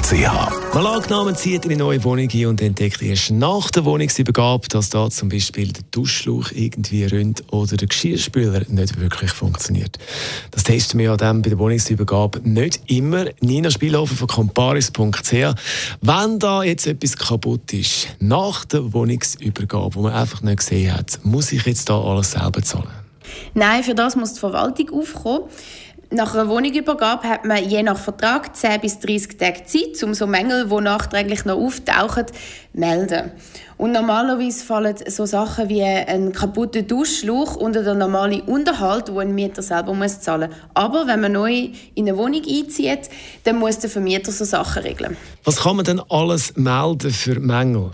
comparis.ch. Mal angenommen, zieht in eine neue Wohnung ein und entdeckt erst nach der Wohnungsübergabe, dass da zum Beispiel der Duschschlauch irgendwie rinnt oder der Geschirrspüler nicht wirklich funktioniert. Das testen wir ja dann bei der Wohnungsübergabe nicht immer. Nina Spielhofer von comparis.ch. Wenn da jetzt etwas kaputt ist, nach der Wohnungsübergabe, wo man einfach nicht gesehen hat, muss ich jetzt da alles selber zahlen? Nein, für das muss die Verwaltung aufkommen. Nach einer Wohnungsübergabe hat man je nach Vertrag 10 bis 30 Tage Zeit, um so Mängel, die nachträglich noch auftauchen, melden. Und normalerweise fallen so Sachen wie ein kaputter Duschschlauch unter den normalen Unterhalt, wo ein Mieter selber muss zahlen muss. Aber wenn man neu in eine Wohnung einzieht, dann muss der Vermieter so Sachen regeln. Was kann man denn alles melden für Mängel?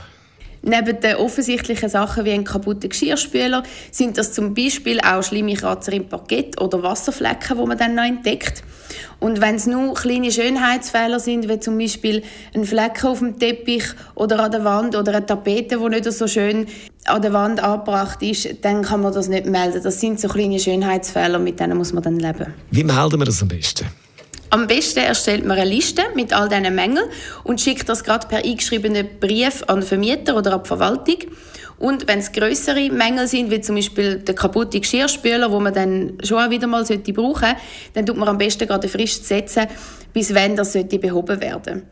Neben den offensichtlichen Sachen wie ein kaputter Geschirrspüler sind das zum Beispiel auch schlimme Kratzer im Parkett oder Wasserflecken, wo man dann noch entdeckt. Und wenn es nur kleine Schönheitsfehler sind, wie zum Beispiel ein Flecken auf dem Teppich oder an der Wand oder eine Tapete, die nicht so schön an der Wand angebracht ist, dann kann man das nicht melden. Das sind so kleine Schönheitsfehler, mit denen muss man dann leben. Wie melden wir das am besten? Am besten erstellt man eine Liste mit all diesen Mängeln und schickt das gerade per eingeschriebenen Brief an den Vermieter oder an die Verwaltung. Und wenn es größere Mängel sind, wie zum Beispiel der kaputte Geschirrspüler, wo man dann schon wieder mal sollte brauchen, dann tut man am besten gerade Frist setzen, bis wann das sollte behoben werden.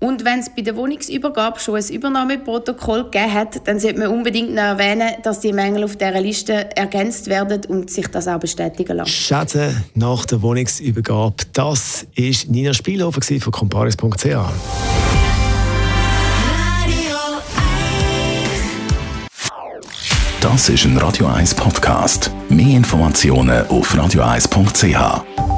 Und wenn es bei der Wohnungsübergabe schon ein Übernahmeprotokoll gegeben hat, dann sollte man unbedingt noch erwähnen, dass die Mängel auf dieser Liste ergänzt werden und sich das auch bestätigen lassen. Schäden nach der Wohnungsübergabe, das war Nina Spielhofer von comparis.ch. Das ist ein Radio 1 Podcast. Mehr Informationen auf radio1.ch.